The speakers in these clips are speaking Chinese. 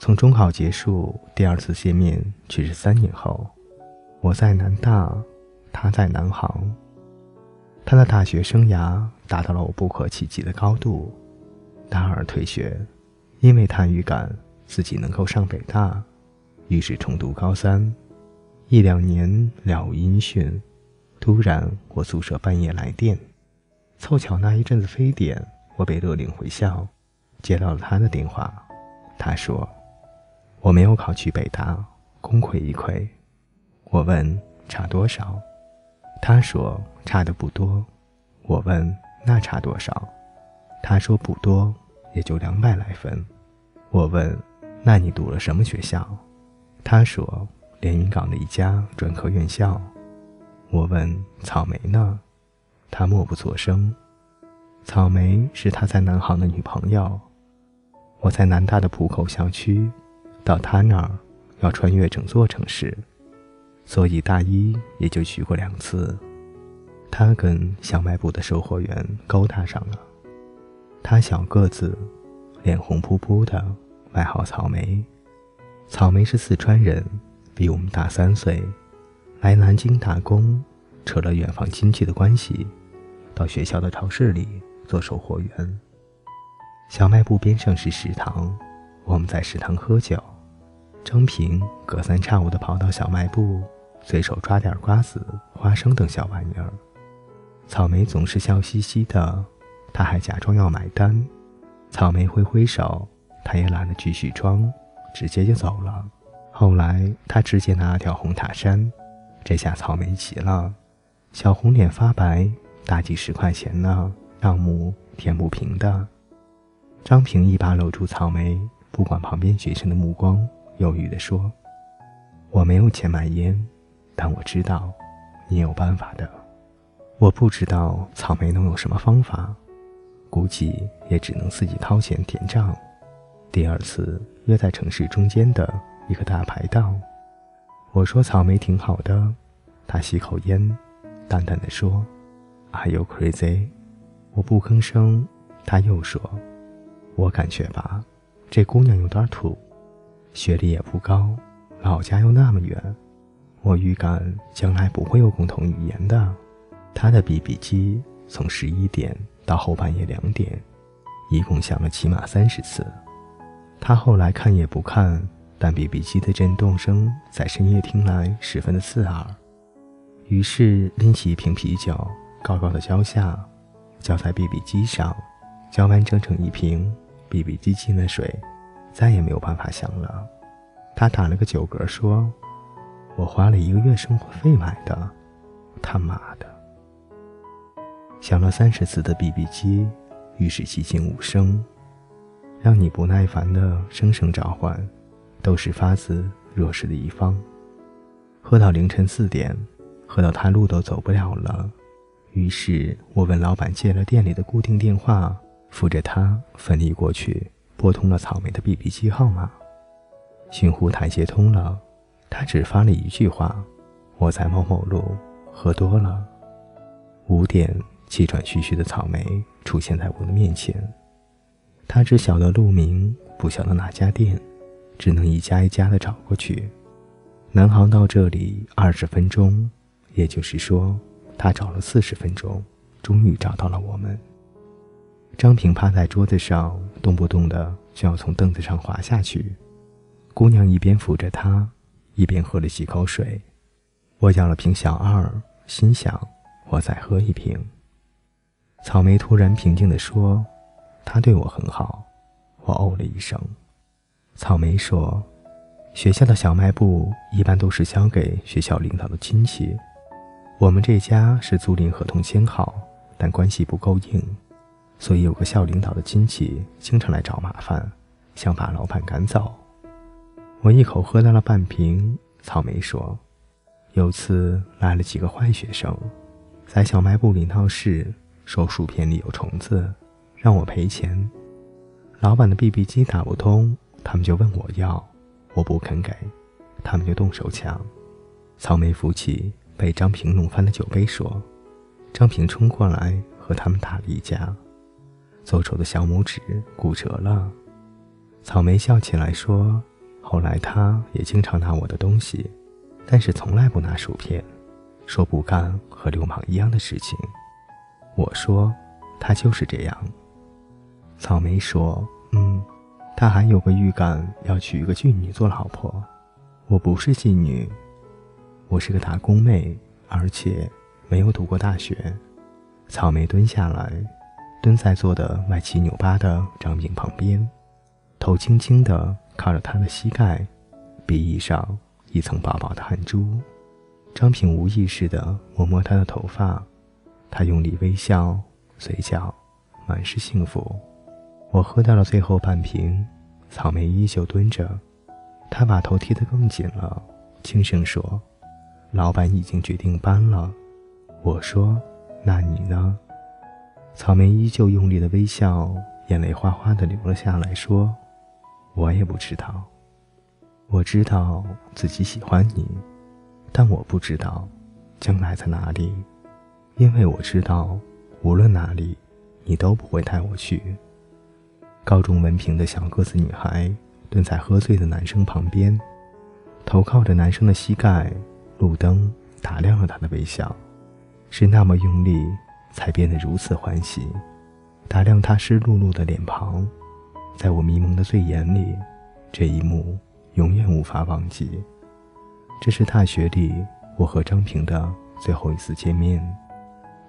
从中考结束，第二次见面却是三年后。我在南大，他在南航。他的大学生涯达到了我不可企及的高度。大二退学，因为他预感自己能够上北大，于是重读高三。一两年了无音讯，突然我宿舍半夜来电，凑巧那一阵子非典，我被勒令回校，接到了他的电话。他说：“我没有考去北大，功亏一篑。”我问：“差多少？”他说：“差的不多。”我问：“那差多少？”他说：“不多，也就两百来分。”我问：“那你读了什么学校？”他说。连云港的一家专科院校，我问草莓呢，他默不作声。草莓是他在南航的女朋友。我在南大的浦口校区，到他那儿要穿越整座城市，所以大一也就去过两次。他跟小卖部的售货员勾搭上了。他小个子，脸红扑扑的，外号草莓。草莓是四川人。比我们大三岁，来南京打工，扯了远房亲戚的关系，到学校的超市里做售货员。小卖部边上是食堂，我们在食堂喝酒。张平隔三差五地跑到小卖部，随手抓点瓜子、花生等小玩意儿。草莓总是笑嘻嘻的，他还假装要买单。草莓挥挥手，他也懒得继续装，直接就走了。后来，他直接拿了条红塔山，这下草莓急了，小红脸发白，大几十块钱呢，账目填不平的。张平一把搂住草莓，不管旁边学生的目光，犹豫地说：“我没有钱买烟，但我知道，你有办法的。我不知道草莓能有什么方法，估计也只能自己掏钱填账。第二次约在城市中间的。”一个大排档，我说草莓挺好的，他吸口烟，淡淡的说：“Are you crazy？” 我不吭声。他又说：“我感觉吧，这姑娘有点土，学历也不高，老家又那么远，我预感将来不会有共同语言的。”她的 BB 机从十一点到后半夜两点，一共响了起码三十次。他后来看也不看。但 BB 机的震动声在深夜听来十分的刺耳，于是拎起一瓶啤酒，高高的浇下，浇在 BB 机上，浇完整整一瓶，BB 机进了水，再也没有办法响了。他打了个酒嗝说：“我花了一个月生活费买的，他妈的！”响了三十次的 BB 机，于是寂静无声，让你不耐烦的声声召唤。都是发自弱势的一方。喝到凌晨四点，喝到他路都走不了了。于是我问老板借了店里的固定电话，扶着他奋力过去，拨通了草莓的 BB 机号码。寻呼台接通了，他只发了一句话：“我在某某路，喝多了。”五点，气喘吁吁的草莓出现在我的面前。他只晓得路名，不晓得哪家店。只能一家一家的找过去。南航到这里二十分钟，也就是说，他找了四十分钟，终于找到了我们。张平趴在桌子上，动不动的就要从凳子上滑下去。姑娘一边扶着他，一边喝了几口水。我要了瓶小二，心想我再喝一瓶。草莓突然平静地说：“他对我很好。”我哦了一声。草莓说：“学校的小卖部一般都是交给学校领导的亲戚，我们这家是租赁合同签好，但关系不够硬，所以有个校领导的亲戚经常来找麻烦，想把老板赶走。”我一口喝掉了半瓶。草莓说：“有次来了几个坏学生，在小卖部里闹事，说薯片里有虫子，让我赔钱。老板的 BB 机打不通。”他们就问我要，我不肯给，他们就动手抢。草莓扶起被张平弄翻的酒杯，说：“张平冲过来和他们打了一架，左手的小拇指骨折了。”草莓笑起来说：“后来他也经常拿我的东西，但是从来不拿薯片，说不干和流氓一样的事情。”我说：“他就是这样。”草莓说：“嗯，他还有个预感要娶一个妓女做老婆。我不是妓女，我是个打工妹，而且没有读过大学。”草莓蹲下来，蹲在坐的歪七扭八的张平旁边，头轻轻地靠着他的膝盖，鼻翼上一层薄薄的汗珠。张平无意识地摸摸他的头发，他用力微笑，嘴角满是幸福。我喝掉了最后半瓶，草莓依旧蹲着，他把头贴得更紧了，轻声说：“老板已经决定搬了。”我说：“那你呢？”草莓依旧用力的微笑，眼泪哗哗的流了下来，说：“我也不知道。我知道自己喜欢你，但我不知道将来在哪里，因为我知道无论哪里，你都不会带我去。”高中文凭的小个子女孩蹲在喝醉的男生旁边，头靠着男生的膝盖。路灯打亮了他的微笑，是那么用力，才变得如此欢喜。打量他湿漉漉的脸庞，在我迷蒙的醉眼里，这一幕永远无法忘记。这是大学里我和张平的最后一次见面，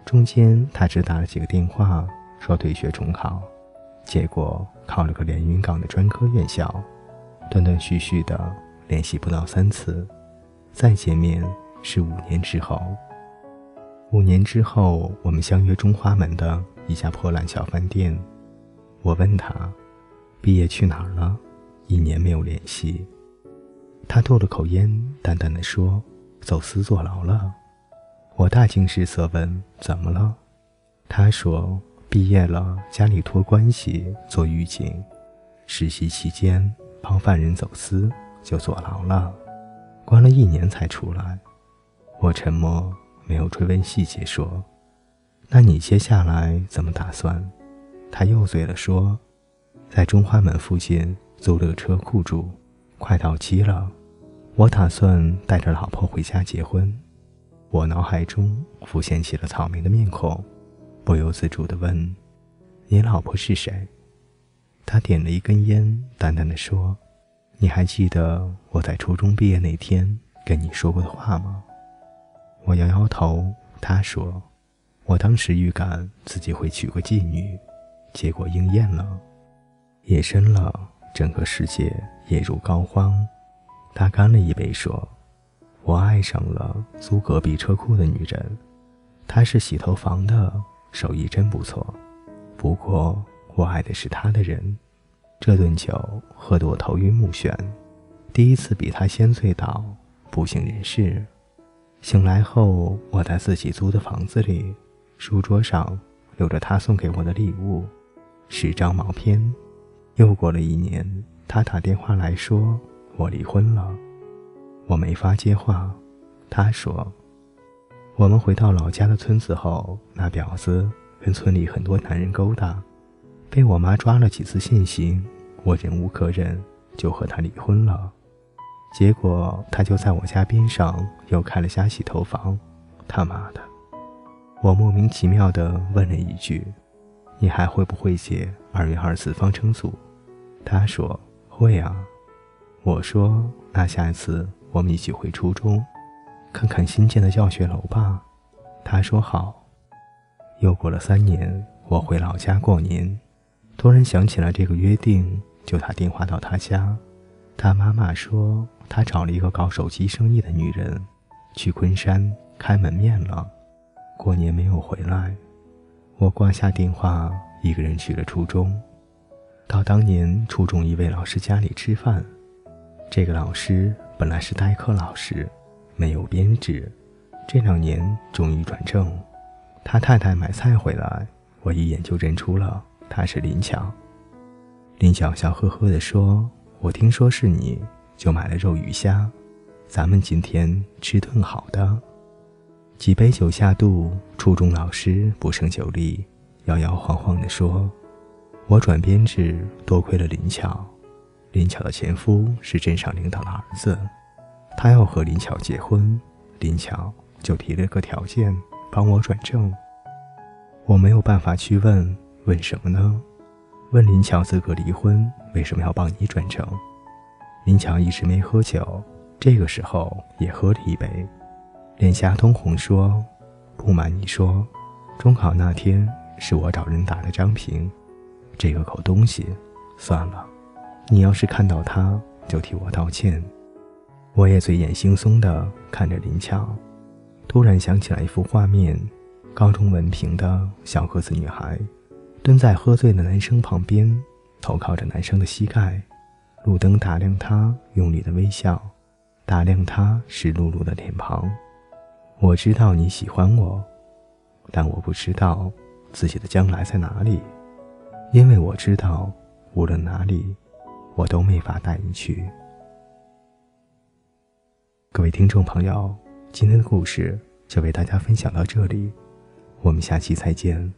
中间他只打了几个电话，说退学重考。结果考了个连云港的专科院校，断断续续的联系不到三次，再见面是五年之后。五年之后，我们相约中华门的一家破烂小饭店。我问他，毕业去哪儿了？一年没有联系。他吐了口烟，淡淡的说：“走私坐牢了。”我大惊失色问：“怎么了？”他说。毕业了，家里托关系做狱警，实习期间帮犯人走私，就坐牢了，关了一年才出来。我沉默，没有追问细节，说：“那你接下来怎么打算？”他又醉了，说：“在中华门附近租了个车库住，快到期了，我打算带着老婆回家结婚。”我脑海中浮现起了草莓的面孔。不由自主地问：“你老婆是谁？”他点了一根烟，淡淡的说：“你还记得我在初中毕业那天跟你说过的话吗？”我摇摇头。他说：“我当时预感自己会娶个妓女，结果应验了。夜深了，整个世界夜如膏肓。”他干了一杯，说：“我爱上了租隔壁车库的女人，她是洗头房的。”手艺真不错，不过我爱的是她的人。这顿酒喝得我头晕目眩，第一次比他先醉倒，不省人事。醒来后，我在自己租的房子里，书桌上留着他送给我的礼物，十张毛片。又过了一年，他打电话来说我离婚了，我没法接话。他说。我们回到老家的村子后，那婊子跟村里很多男人勾搭，被我妈抓了几次现行，我忍无可忍，就和她离婚了。结果他就在我家边上又开了家洗头房，他妈的！我莫名其妙地问了一句：“你还会不会解二元二次方程组？”他说：“会啊。”我说：“那下一次我们一起回初中。”看看新建的教学楼吧，他说好。又过了三年，我回老家过年，突然想起了这个约定，就打电话到他家。他妈妈说他找了一个搞手机生意的女人，去昆山开门面了，过年没有回来。我挂下电话，一个人去了初中，到当年初中一位老师家里吃饭。这个老师本来是代课老师。没有编制，这两年终于转正。他太太买菜回来，我一眼就认出了他是林巧。林巧笑呵呵地说：“我听说是你，就买了肉鱼虾，咱们今天吃顿好的。”几杯酒下肚，初中老师不胜酒力，摇摇晃晃地说：“我转编制，多亏了林巧。林巧的前夫是镇上领导的儿子，他要和林巧结婚，林巧就提了个条件，帮我转正。我没有办法去问，问什么呢？问林巧资格离婚，为什么要帮你转正？林巧一直没喝酒，这个时候也喝了一杯，脸颊通红，说：“不瞒你说，中考那天是我找人打的张平，这个狗东西，算了。”你要是看到他，就替我道歉。我也醉眼惺忪地看着林巧，突然想起来一幅画面：高中文凭的小个子女孩，蹲在喝醉的男生旁边，头靠着男生的膝盖，路灯打亮他用力的微笑，打亮他湿漉漉的脸庞。我知道你喜欢我，但我不知道自己的将来在哪里，因为我知道，无论哪里。我都没法带你去。各位听众朋友，今天的故事就为大家分享到这里，我们下期再见。